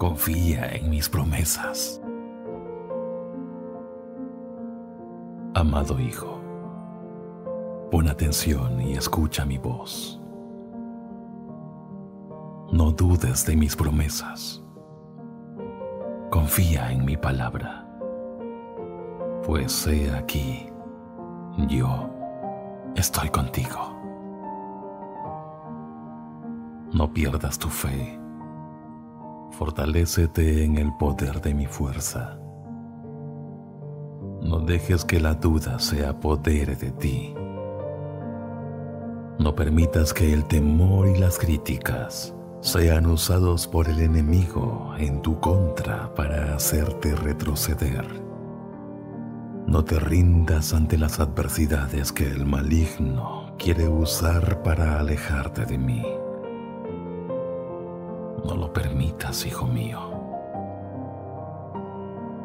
Confía en mis promesas. Amado Hijo, pon atención y escucha mi voz. No dudes de mis promesas. Confía en mi palabra. Pues he aquí, yo estoy contigo. No pierdas tu fe Fortalécete en el poder de mi fuerza. No dejes que la duda se apodere de ti. No permitas que el temor y las críticas sean usados por el enemigo en tu contra para hacerte retroceder. No te rindas ante las adversidades que el maligno quiere usar para alejarte de mí. No lo permitas, hijo mío.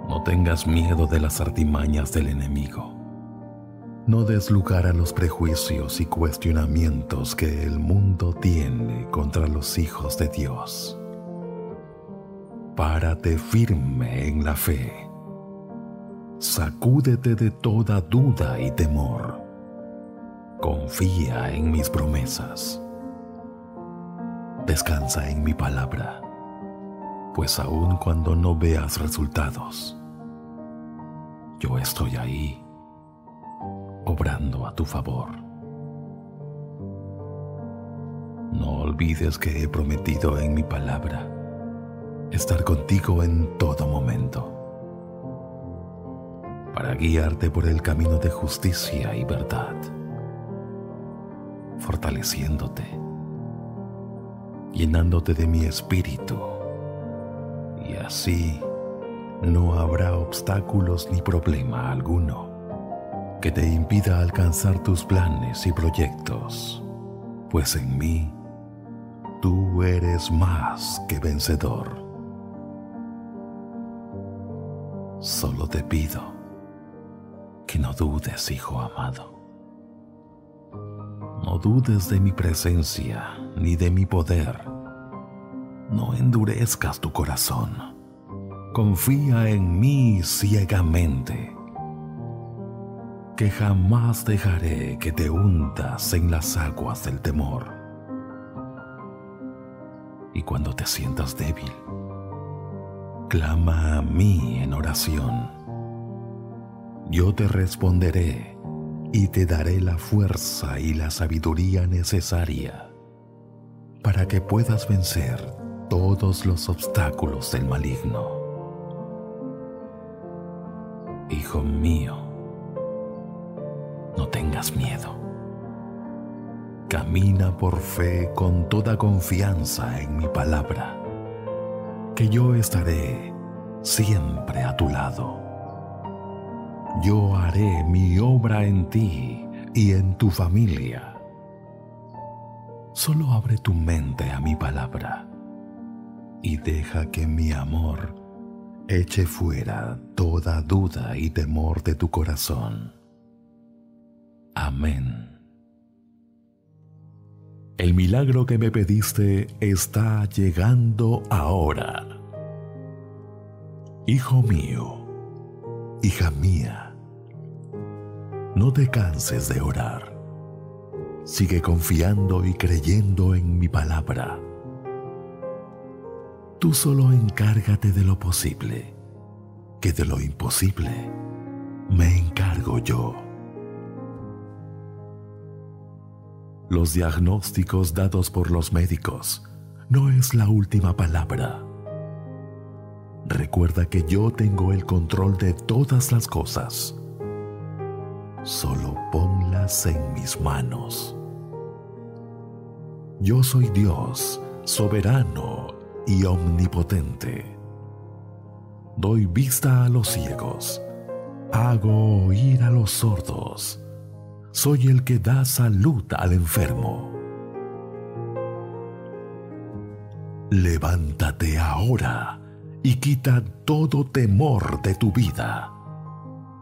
No tengas miedo de las artimañas del enemigo. No des lugar a los prejuicios y cuestionamientos que el mundo tiene contra los hijos de Dios. Párate firme en la fe. Sacúdete de toda duda y temor. Confía en mis promesas Descansa en mi palabra, pues aun cuando no veas resultados, yo estoy ahí, obrando a tu favor. No olvides que he prometido en mi palabra estar contigo en todo momento, para guiarte por el camino de justicia y verdad, fortaleciéndote llenándote de mi espíritu. Y así no habrá obstáculos ni problema alguno que te impida alcanzar tus planes y proyectos, pues en mí tú eres más que vencedor. Solo te pido que no dudes, Hijo amado. No dudes de mi presencia ni de mi poder. No endurezcas tu corazón. Confía en mí ciegamente, que jamás dejaré que te hundas en las aguas del temor. Y cuando te sientas débil, clama a mí en oración. Yo te responderé y te daré la fuerza y la sabiduría necesaria para que puedas vencer todos los obstáculos del maligno. Hijo mío, no tengas miedo. Camina por fe con toda confianza en mi palabra, que yo estaré siempre a tu lado. Yo haré mi obra en ti y en tu familia Solo abre tu mente a mi palabra y deja que mi amor eche fuera toda duda y temor de tu corazón. Amén. El milagro que me pediste está llegando ahora. Hijo mío, hija mía, no te canses de orar Sigue confiando y creyendo en mi palabra. Tú solo encárgate de lo posible, que de lo imposible me encargo yo. Los diagnósticos dados por los médicos no es la última palabra. Recuerda que yo tengo el control de todas las cosas. Solo ponlas en mis manos. Yo soy Dios, soberano y omnipotente. Doy vista a los ciegos, hago oír a los sordos soy el que da salud al enfermo. Levántate ahora y quita todo temor de tu vida,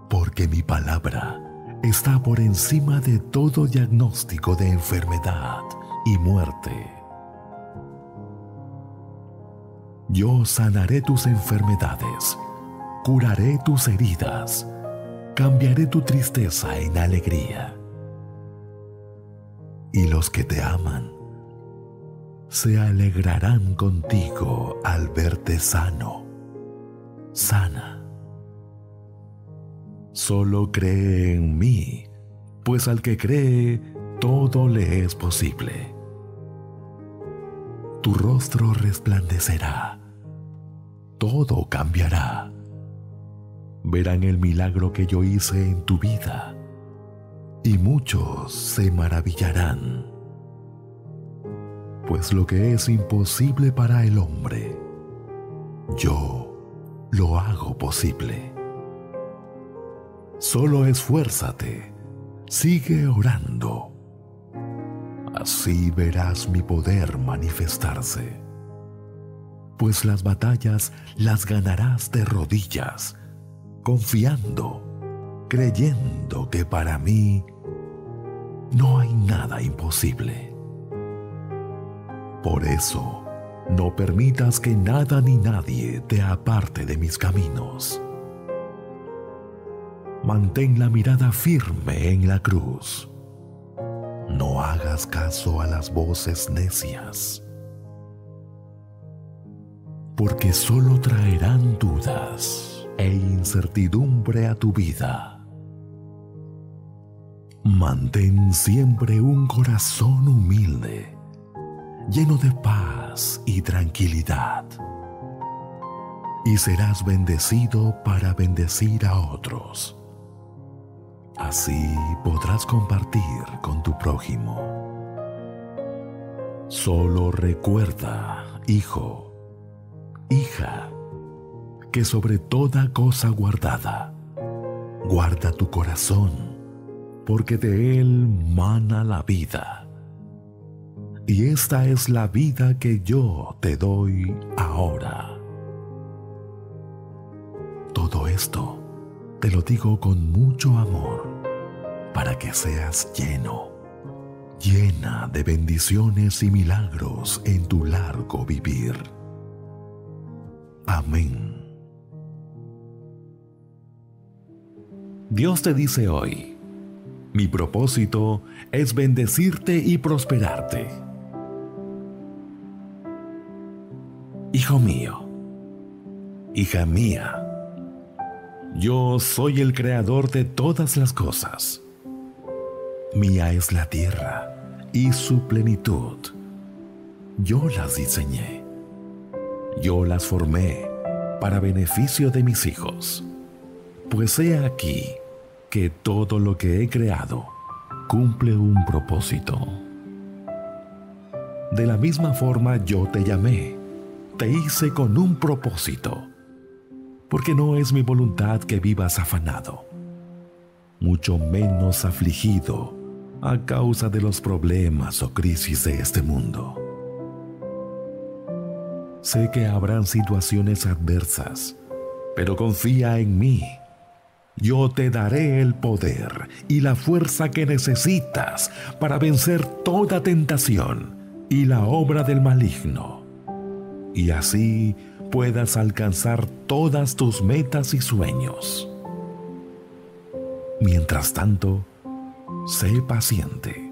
porque mi palabra está por encima de todo diagnóstico de enfermedad y muerte. Yo sanaré tus enfermedades, curaré tus heridas, cambiaré tu tristeza en alegría y los que te aman se alegrarán contigo al verte sano, sana. Solo cree en mí, pues al que cree, todo le es posible. Tu rostro resplandecerá, todo cambiará. Verán el milagro que yo hice en tu vida y muchos se maravillarán. Pues lo que es imposible para el hombre, yo lo hago posible. Solo esfuérzate, sigue orando. Así verás mi poder manifestarse. Pues las batallas las ganarás de rodillas, confiando, creyendo que para mí no hay nada imposible. Por eso, no permitas que nada ni nadie te aparte de mis caminos. Mantén la mirada firme en la cruz. No hagas caso a las voces necias, porque solo traerán dudas e incertidumbre a tu vida. Mantén siempre un corazón humilde, lleno de paz y tranquilidad. Y serás bendecido para bendecir a otros. Así podrás compartir con tu prójimo. Solo recuerda, hijo, hija, que sobre toda cosa guardada, guarda tu corazón porque de Él mana la vida. Y esta es la vida que yo te doy ahora. Todo esto te lo digo con mucho amor, para que seas lleno, llena de bendiciones y milagros en tu largo vivir. Amén. Dios te dice hoy, mi propósito es bendecirte y prosperarte. Hijo mío, hija mía, yo soy el creador de todas las cosas. Mía es la tierra y su plenitud. Yo las diseñé. Yo las formé para beneficio de mis hijos. Pues he aquí que todo lo que he creado cumple un propósito. De la misma forma yo te llamé, te hice con un propósito, porque no es mi voluntad que vivas afanado, mucho menos afligido a causa de los problemas o crisis de este mundo. Sé que habrán situaciones adversas, pero confía en mí yo te daré el poder y la fuerza que necesitas para vencer toda tentación y la obra del maligno. Y así puedas alcanzar todas tus metas y sueños. Mientras tanto, sé paciente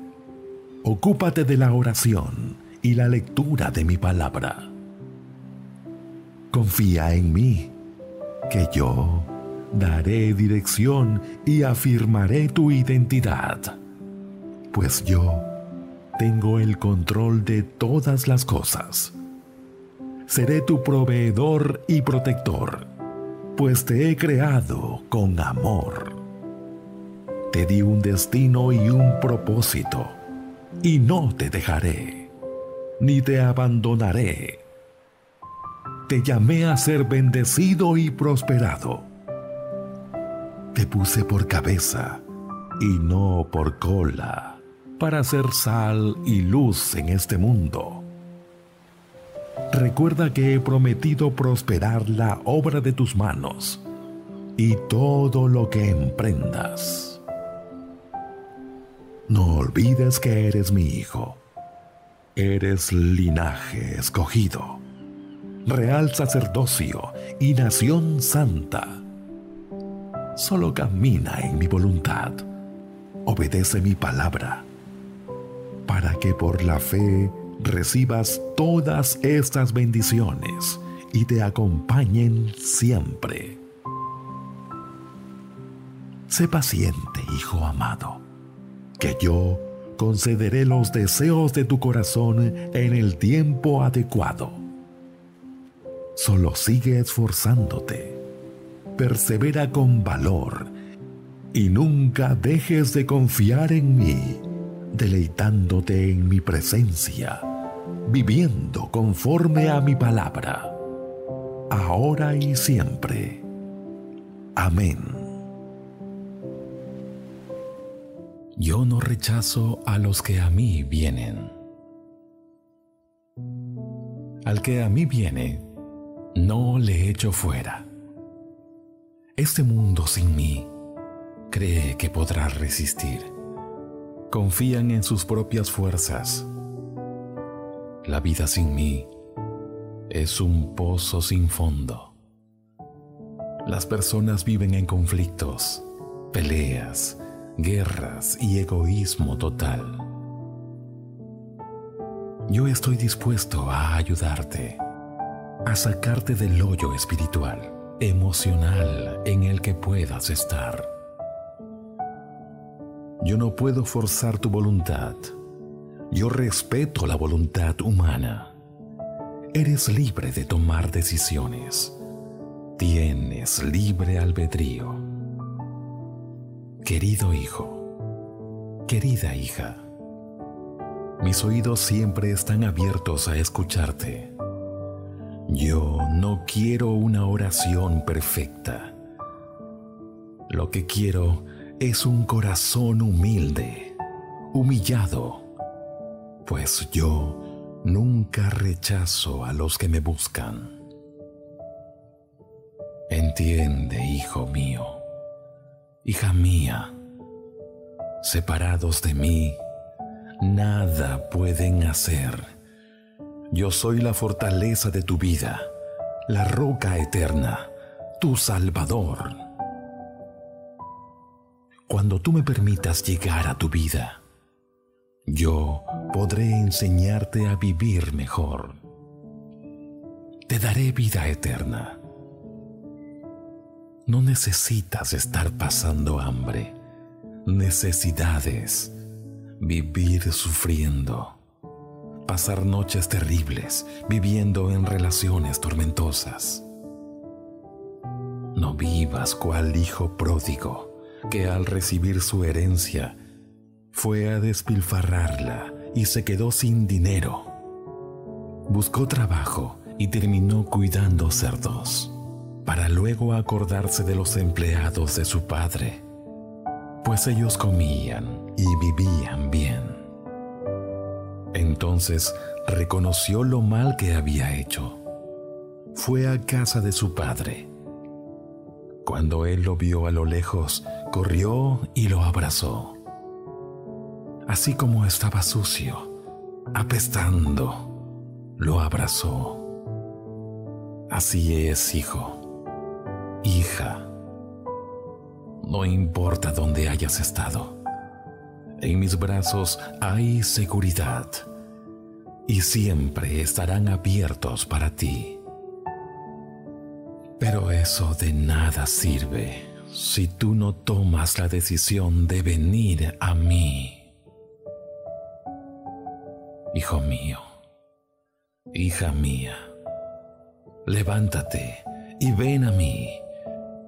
ocúpate de la oración y la lectura de mi palabra. Confía en mí, que yo daré dirección y afirmaré tu identidad, pues yo tengo el control de todas las cosas. Seré tu proveedor y protector, pues te he creado con amor. Te di un destino y un propósito, y no te dejaré, ni te abandonaré. Te llamé a ser bendecido y prosperado te puse por cabeza y no por cola, para ser sal y luz en este mundo. Recuerda que he prometido prosperar la obra de tus manos y todo lo que emprendas. No olvides que eres mi hijo. Eres linaje escogido, real sacerdocio y nación santa solo camina en mi voluntad, obedece mi palabra, para que por la fe recibas todas estas bendiciones y te acompañen siempre. Sé paciente, hijo amado, que yo concederé los deseos de tu corazón en el tiempo adecuado. Solo sigue esforzándote persevera con valor y nunca dejes de confiar en mí, deleitándote en mi presencia, viviendo conforme a mi palabra, ahora y siempre. Amén. Yo no rechazo a los que a mí vienen. Al que a mí viene, no le echo fuera. Este mundo sin mí cree que podrá resistir. Confían en sus propias fuerzas. La vida sin mí es un pozo sin fondo. Las personas viven en conflictos, peleas, guerras y egoísmo total. Yo estoy dispuesto a ayudarte, a sacarte del hoyo espiritual emocional en el que puedas estar. Yo no puedo forzar tu voluntad. Yo respeto la voluntad humana. Eres libre de tomar decisiones. Tienes libre albedrío. Querido hijo, querida hija, mis oídos siempre están abiertos a escucharte yo no quiero una oración perfecta. Lo que quiero es un corazón humilde, humillado, pues yo nunca rechazo a los que me buscan. Entiende, hijo mío, hija mía, separados de mí, nada pueden hacer yo soy la fortaleza de tu vida, la roca eterna, tu Salvador. Cuando tú me permitas llegar a tu vida, yo podré enseñarte a vivir mejor. Te daré vida eterna. No necesitas estar pasando hambre, necesidades, vivir sufriendo pasar noches terribles viviendo en relaciones tormentosas. No vivas cual hijo pródigo que al recibir su herencia fue a despilfarrarla y se quedó sin dinero. Buscó trabajo y terminó cuidando cerdos, para luego acordarse de los empleados de su padre, pues ellos comían y vivían bien. Entonces reconoció lo mal que había hecho. Fue a casa de su padre. Cuando él lo vio a lo lejos, corrió y lo abrazó. Así como estaba sucio, apestando, lo abrazó. Así es, hijo, hija. No importa dónde hayas estado En mis brazos hay seguridad y siempre estarán abiertos para ti. Pero eso de nada sirve si tú no tomas la decisión de venir a mí. Hijo mío, hija mía, levántate y ven a mí.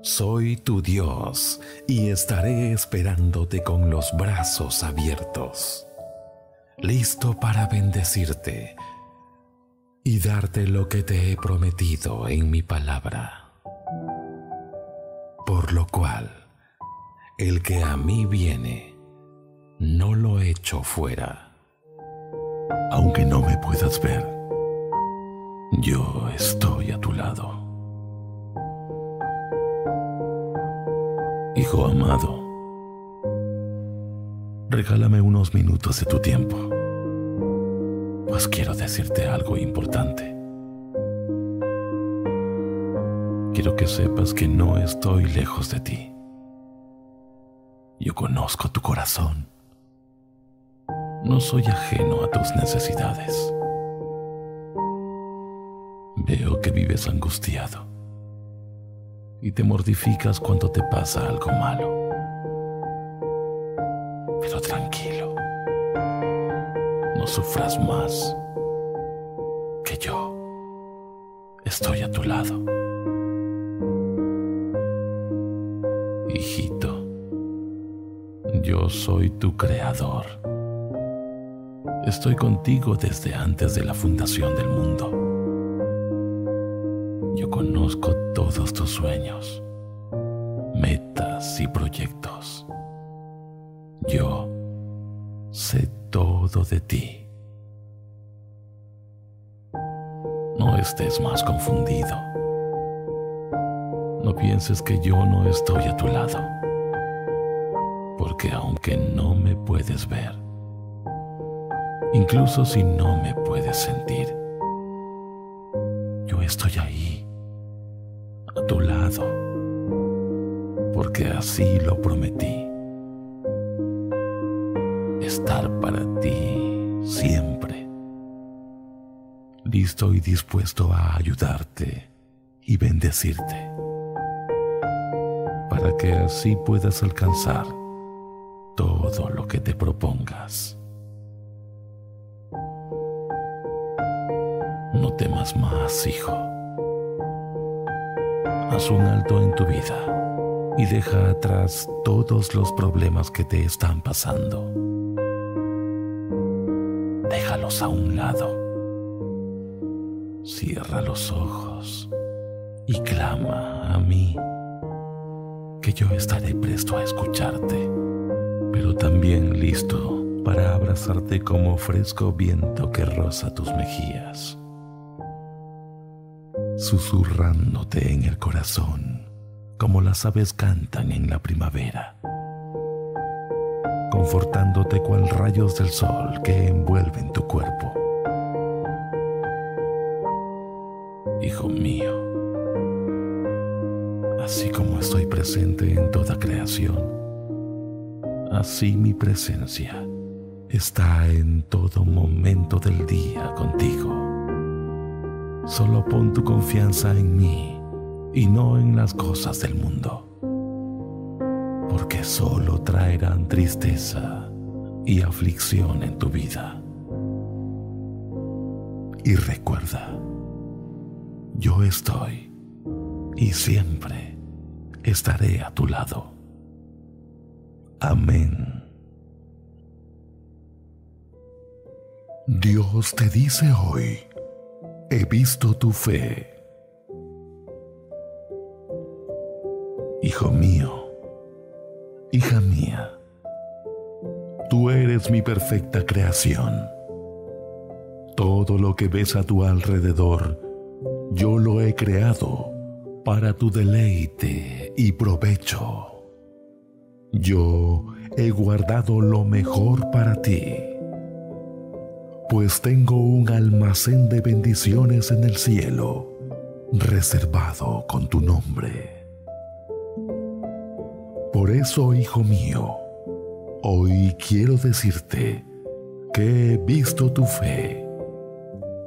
Soy tu Dios y estaré esperándote con los brazos abiertos, listo para bendecirte y darte lo que te he prometido en mi palabra. Por lo cual, el que a mí viene, no lo echo fuera. Aunque no me puedas ver, yo estoy a tu lado. Hijo amado, regálame unos minutos de tu tiempo, pues quiero decirte algo importante. Quiero que sepas que no estoy lejos de ti. Yo conozco tu corazón. No soy ajeno a tus necesidades. Veo que vives angustiado y te mortificas cuando te pasa algo malo. Pero tranquilo, no sufras más que yo estoy a tu lado. Hijito, yo soy tu creador. Estoy contigo desde antes de la fundación del mundo. Yo conozco todos tus sueños, metas y proyectos. Yo sé todo de ti. No estés más confundido. No pienses que yo no estoy a tu lado. Porque aunque no me puedes ver, incluso si no me puedes sentir, yo estoy ahí a tu lado, porque así lo prometí. Estar para ti siempre, listo y dispuesto a ayudarte y bendecirte, para que así puedas alcanzar todo lo que te propongas. Temas más, hijo haz un alto en tu vida y deja atrás todos los problemas que te están pasando. Déjalos a un lado. Cierra los ojos y clama a mí, que yo estaré presto a escucharte, pero también listo para abrazarte como fresco viento que roza tus mejillas susurrándote en el corazón, como las aves cantan en la primavera, confortándote cual rayos del sol que envuelven tu cuerpo. Hijo mío, así como estoy presente en toda creación, así mi presencia está en todo momento del día contigo. Solo pon tu confianza en mí y no en las cosas del mundo, porque solo traerán tristeza y aflicción en tu vida. Y recuerda, yo estoy y siempre estaré a tu lado. Amén. Dios te dice hoy, he visto tu fe. Hijo mío, hija mía, tú eres mi perfecta creación. Todo lo que ves a tu alrededor, yo lo he creado para tu deleite y provecho. Yo he guardado lo mejor para ti pues tengo un almacén de bendiciones en el cielo, reservado con tu nombre. Por eso, hijo mío, Hoy quiero decirte que he visto tu fe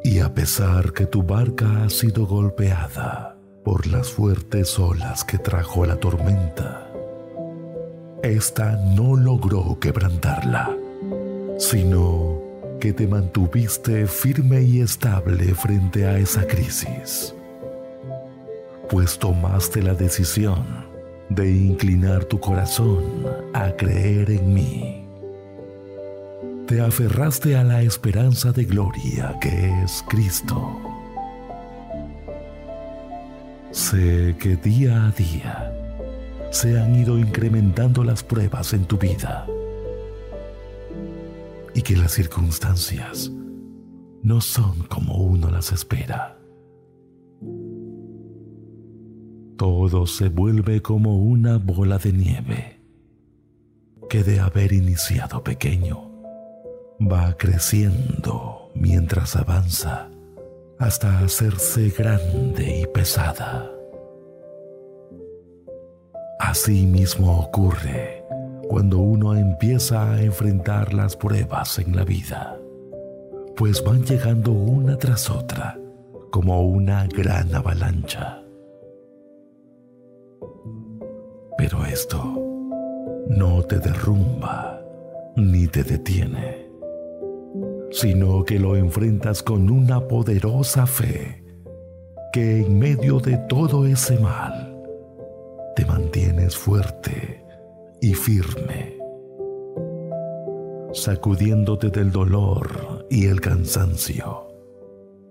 y a pesar que tu barca ha sido golpeada por las fuertes olas que trajo la tormenta, esta no logró quebrantarla, sino que te mantuviste firme y estable frente a esa crisis, pues tomaste la decisión de inclinar tu corazón a creer en mí. Te aferraste a la esperanza de gloria que es Cristo. Sé que día a día se han ido incrementando las pruebas en tu vida y que las circunstancias no son como uno las espera. Todo se vuelve como una bola de nieve que de haber iniciado pequeño va creciendo mientras avanza hasta hacerse grande y pesada. Así mismo ocurre cuando uno empieza a enfrentar las pruebas en la vida, pues van llegando una tras otra como una gran avalancha. Pero esto no te derrumba ni te detiene, sino que lo enfrentas con una poderosa fe que en medio de todo ese mal te mantienes fuerte y firme, sacudiéndote del dolor y el cansancio,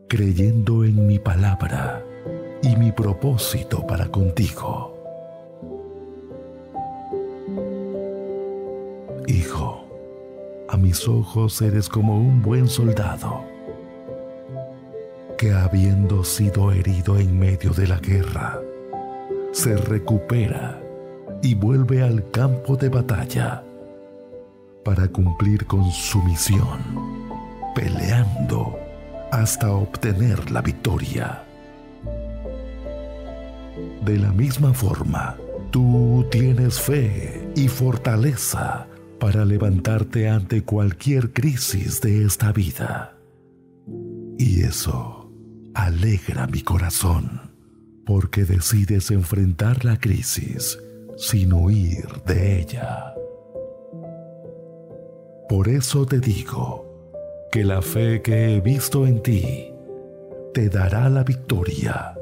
creyendo en mi palabra y mi propósito para contigo. Hijo, a mis ojos eres como un buen soldado que habiendo sido herido en medio de la guerra, se recupera y vuelve al campo de batalla para cumplir con su misión, peleando hasta obtener la victoria. De la misma forma, tú tienes fe y fortaleza para levantarte ante cualquier crisis de esta vida. Y eso alegra mi corazón, porque decides enfrentar la crisis sin huir de ella. Por eso te digo que la fe que he visto en ti te dará la victoria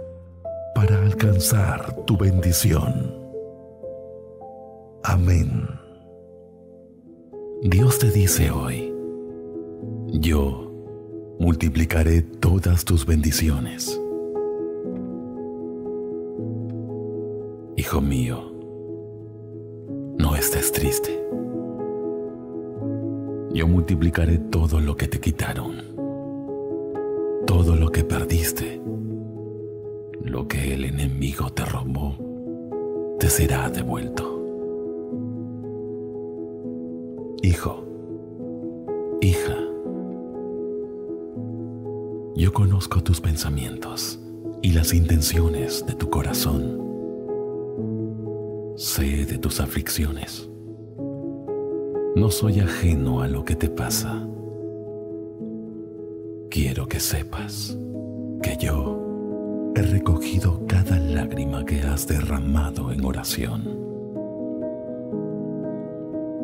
para alcanzar tu bendición. Amén. Dios te dice hoy, yo multiplicaré todas tus bendiciones. Hijo mío, estés triste. Yo multiplicaré todo lo que te quitaron, todo lo que perdiste, lo que el enemigo te robó, te será devuelto. Hijo, hija, yo conozco tus pensamientos y las intenciones de tu corazón Sé de tus aflicciones. No soy ajeno a lo que te pasa. Quiero que sepas que yo he recogido cada lágrima que has derramado en oración.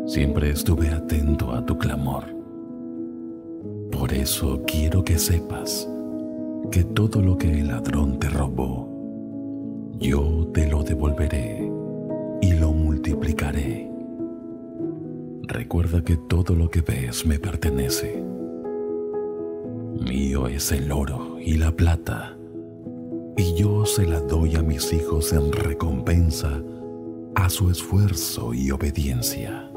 Siempre estuve atento a tu clamor. Por eso quiero que sepas que todo lo que el ladrón te robó, yo te lo devolveré Recuerda que todo lo que ves me pertenece. Mío es el oro y la plata, y yo se la doy a mis hijos en recompensa a su esfuerzo y obediencia.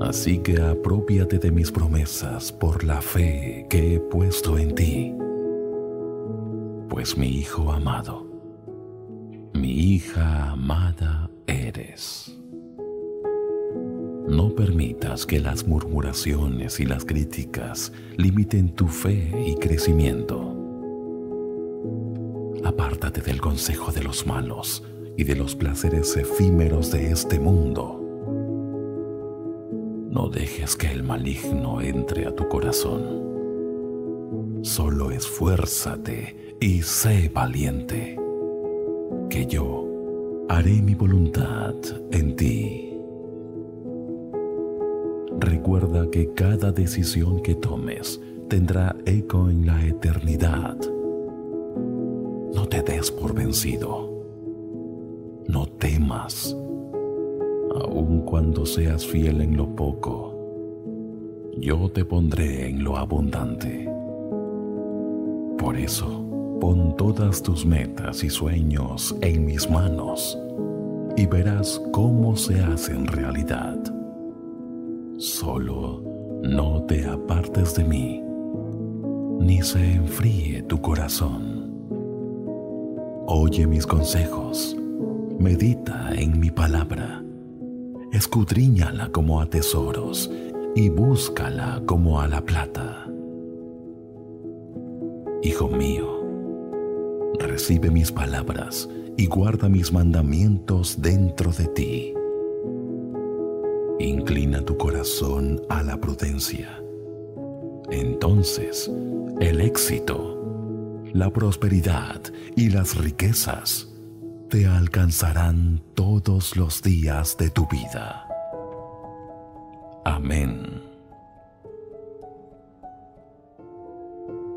Así que apropiate de mis promesas por la fe que he puesto en ti, pues mi hijo amado, mi hija amada eres. No permitas que las murmuraciones y las críticas limiten tu fe y crecimiento. Apártate del consejo de los malos y de los placeres efímeros de este mundo No dejes que el maligno entre a tu corazón. Solo esfuérzate y sé valiente, que yo haré mi voluntad en ti. Recuerda que cada decisión que tomes tendrá eco en la eternidad. No te des por vencido. No temas aun cuando seas fiel en lo poco, yo te pondré en lo abundante. Por eso, pon todas tus metas y sueños en mis manos y verás cómo se hacen realidad. Solo no te apartes de mí, ni se enfríe tu corazón. Oye mis consejos, medita en mi palabra escudriñala como a tesoros y búscala como a la plata. Hijo mío, recibe mis palabras y guarda mis mandamientos dentro de ti. Inclina tu corazón a la prudencia. Entonces, el éxito, la prosperidad y las riquezas te alcanzarán todos los días de tu vida. Amén.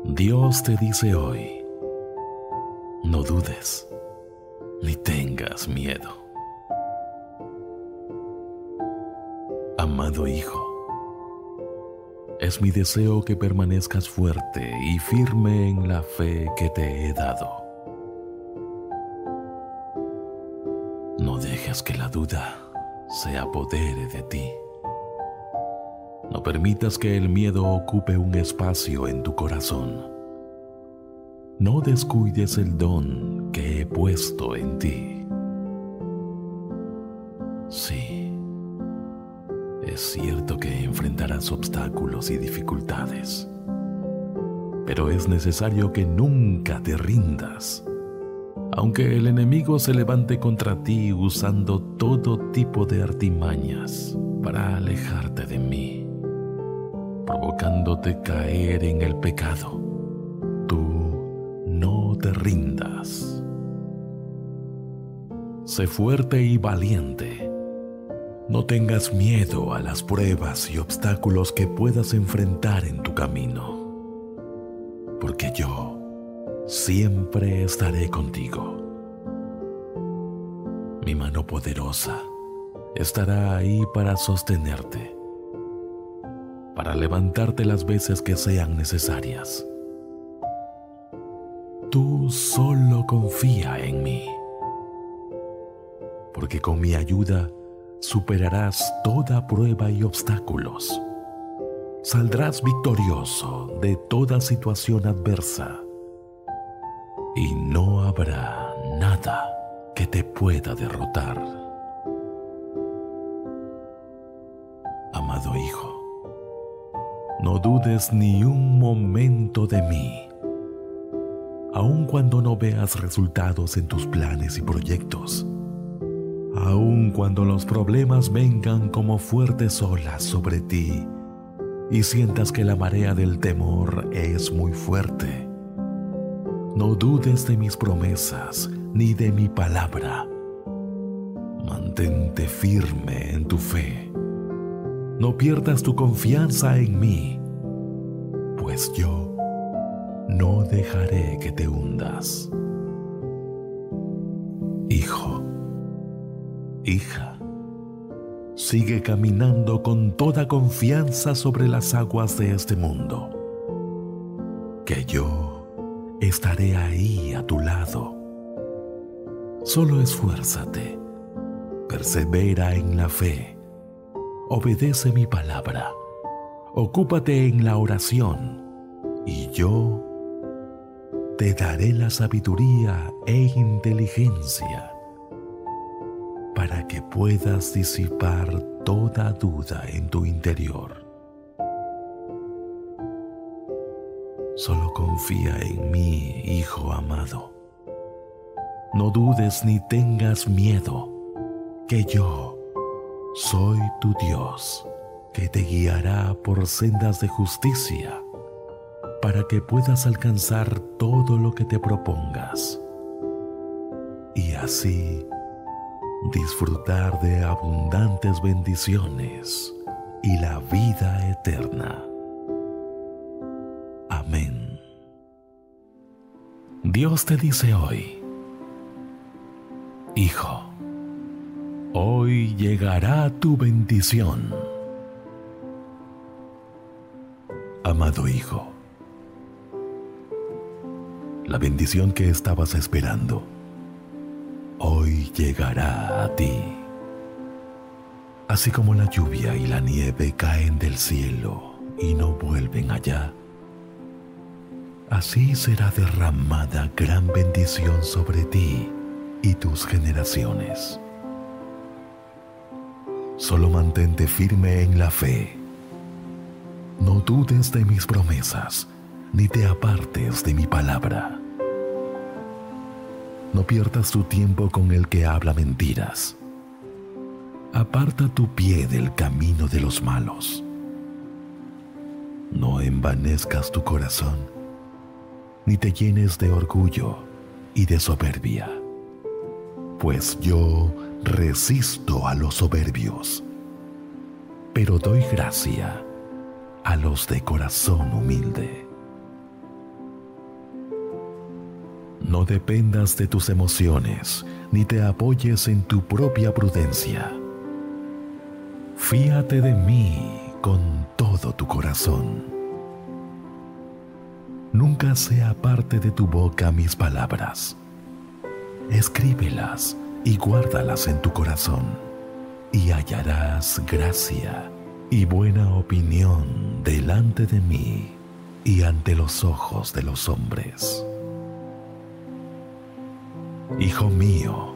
Dios te dice hoy, no dudes ni tengas miedo. Amado Hijo, es mi deseo que permanezcas fuerte y firme en la fe que te he dado que la duda se apodere de ti. No permitas que el miedo ocupe un espacio en tu corazón. No descuides el don que he puesto en ti. Sí, es cierto que enfrentarás obstáculos y dificultades, pero es necesario que nunca te rindas aunque el enemigo se levante contra ti usando todo tipo de artimañas para alejarte de mí, provocándote caer en el pecado, tú rindas. Sé fuerte y valiente. No tengas miedo a las pruebas y obstáculos que puedas enfrentar en tu camino, porque yo siempre estaré contigo. Mi mano poderosa estará ahí para sostenerte, para levantarte las veces que sean necesarias. Tú solo confía en mí, porque con mi ayuda superarás toda prueba y obstáculos. Saldrás victorioso de toda situación adversa y no habrá nada que te pueda derrotar. Amado Hijo, no dudes ni un momento de mí, aun cuando no veas resultados en tus planes y proyectos, aun cuando los problemas vengan como fuertes olas sobre ti y sientas que la marea del temor es muy fuerte no dudes de mis promesas ni de mi palabra. Mantente firme en tu fe. No pierdas tu confianza en mí, pues yo no dejaré que te hundas. Hijo, hija, sigue caminando con toda confianza sobre las aguas de este mundo, que yo estaré ahí a tu lado. Solo esfuérzate, persevera en la fe, obedece mi palabra, ocúpate en la oración y yo te daré la sabiduría e inteligencia para que puedas disipar toda duda en tu interior. Solo confía en mí, Hijo amado. No dudes ni tengas miedo, que yo soy tu Dios, que te guiará por sendas de justicia para que puedas alcanzar todo lo que te propongas y así disfrutar de abundantes bendiciones y la vida eterna. Amén. Dios te dice hoy, Hijo, hoy llegará tu bendición. Amado Hijo, la bendición que estabas esperando hoy llegará a ti. Así como la lluvia y la nieve caen del cielo y no vuelven allá, así será derramada gran bendición sobre ti y tus generaciones. Solo mantente firme en la fe. No dudes de mis promesas, ni te apartes de mi palabra no pierdas tu tiempo con el que habla mentiras. Aparta tu pie del camino de los malos. No envanezcas tu corazón, ni te llenes de orgullo y de soberbia, pues yo resisto a los soberbios, pero doy gracia a los de corazón humilde. No dependas de tus emociones, ni te apoyes en tu propia prudencia. Fíate de mí con todo tu corazón. Nunca sea parte de tu boca mis palabras. Escríbelas y guárdalas en tu corazón, y hallarás gracia y buena opinión delante de mí y ante los ojos de los hombres. Hijo mío,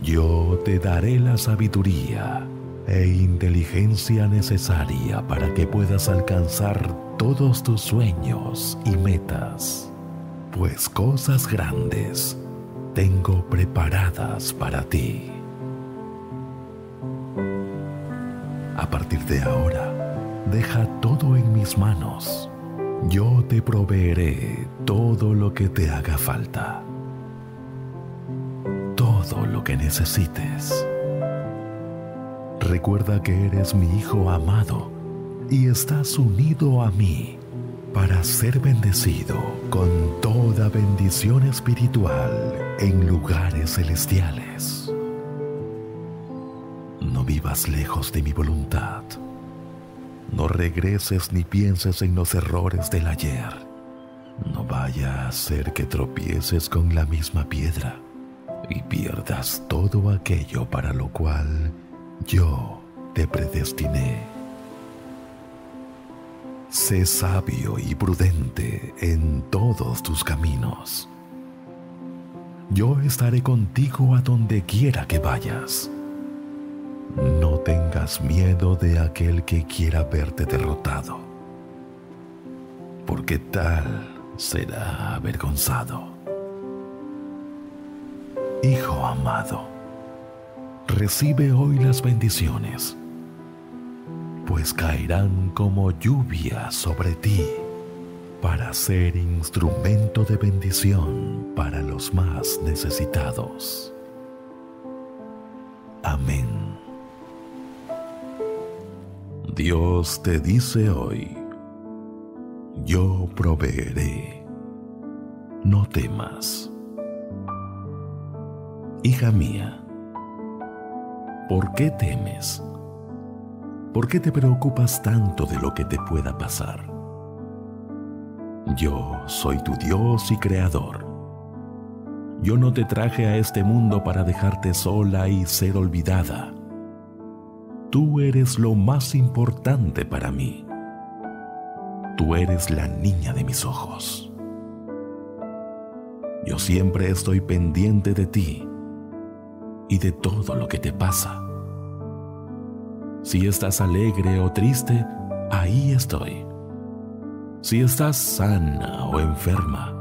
yo te daré la sabiduría e inteligencia necesaria para que puedas alcanzar todos tus sueños y metas, pues cosas grandes tengo preparadas para ti. A partir de ahora, deja todo en mis manos. Yo te proveeré todo lo que te haga falta lo que necesites. Recuerda que eres mi Hijo amado y estás unido a mí para ser bendecido con toda bendición espiritual en lugares celestiales. No vivas lejos de mi voluntad. No regreses ni pienses en los errores del ayer. No vaya a ser que tropieces con la misma piedra y pierdas todo aquello para lo cual yo te predestiné. Sé sabio y prudente en todos tus caminos. Yo estaré contigo a donde quiera que vayas. No tengas miedo de aquel que quiera verte derrotado, porque tal será avergonzado. Hijo amado, recibe hoy las bendiciones, pues caerán como lluvia sobre ti para ser instrumento de bendición para los más necesitados. Amén. Dios te dice hoy, yo proveeré, no temas. Hija mía, ¿por qué temes? ¿Por qué te preocupas tanto de lo que te pueda pasar? Yo soy tu Dios y Creador. Yo no te traje a este mundo para dejarte sola y ser olvidada. Tú eres lo más importante para mí. Tú eres la niña de mis ojos. Yo siempre estoy pendiente de ti y de todo lo que te pasa. Si estás alegre o triste, ahí estoy. Si estás sana o enferma,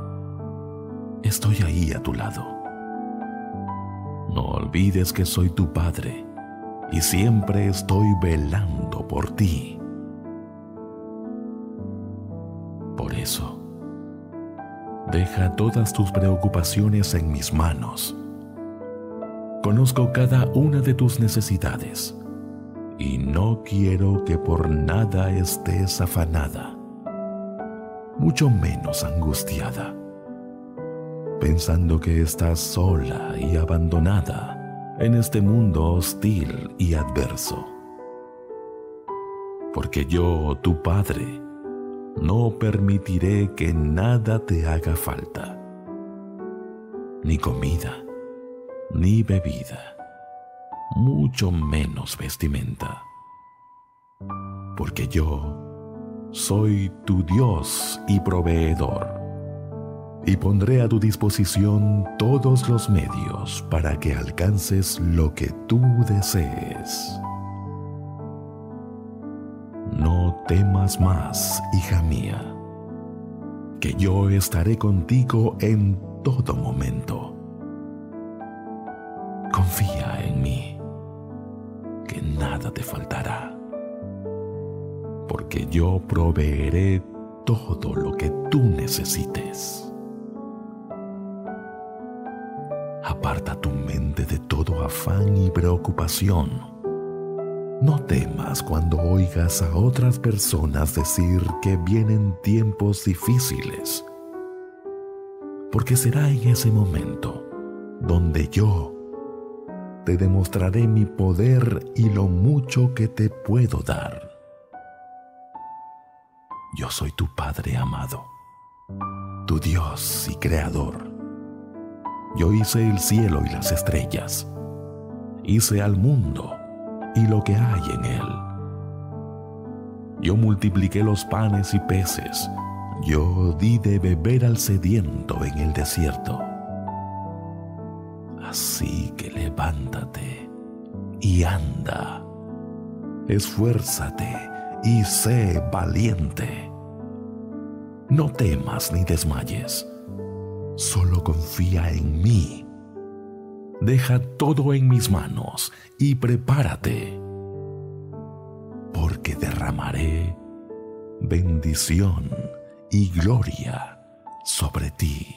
estoy ahí a tu lado. No olvides que soy tu Padre y siempre estoy velando por ti. Por eso, deja todas tus preocupaciones en mis manos. Conozco cada una de tus necesidades y no quiero que por nada estés afanada, mucho menos angustiada, pensando que estás sola y abandonada en este mundo hostil y adverso. Porque yo, tu Padre, no permitiré que nada te haga falta, ni comida, ni bebida mucho menos vestimenta. Porque yo soy tu Dios y proveedor, y pondré a tu disposición todos los medios para que alcances lo que tú desees. No temas más, hija mía, que yo estaré contigo en todo momento. Confía en mí nada te faltará, porque yo proveeré todo lo que tú necesites. Aparta tu mente de todo afán y preocupación. No temas cuando oigas a otras personas decir que vienen tiempos difíciles, porque será en ese momento donde yo te demostraré mi poder y lo mucho que te puedo dar. Yo soy tu Padre amado, tu Dios y Creador. Yo hice el cielo y las estrellas, hice al mundo y lo que hay en él. Yo multipliqué los panes y peces, yo di de beber al sediento en el desierto. Así que levántate y anda. Esfuérzate y sé valiente. No temas ni desmayes. Solo confía en mí. Deja todo en mis manos y prepárate. Porque derramaré bendición y gloria sobre ti.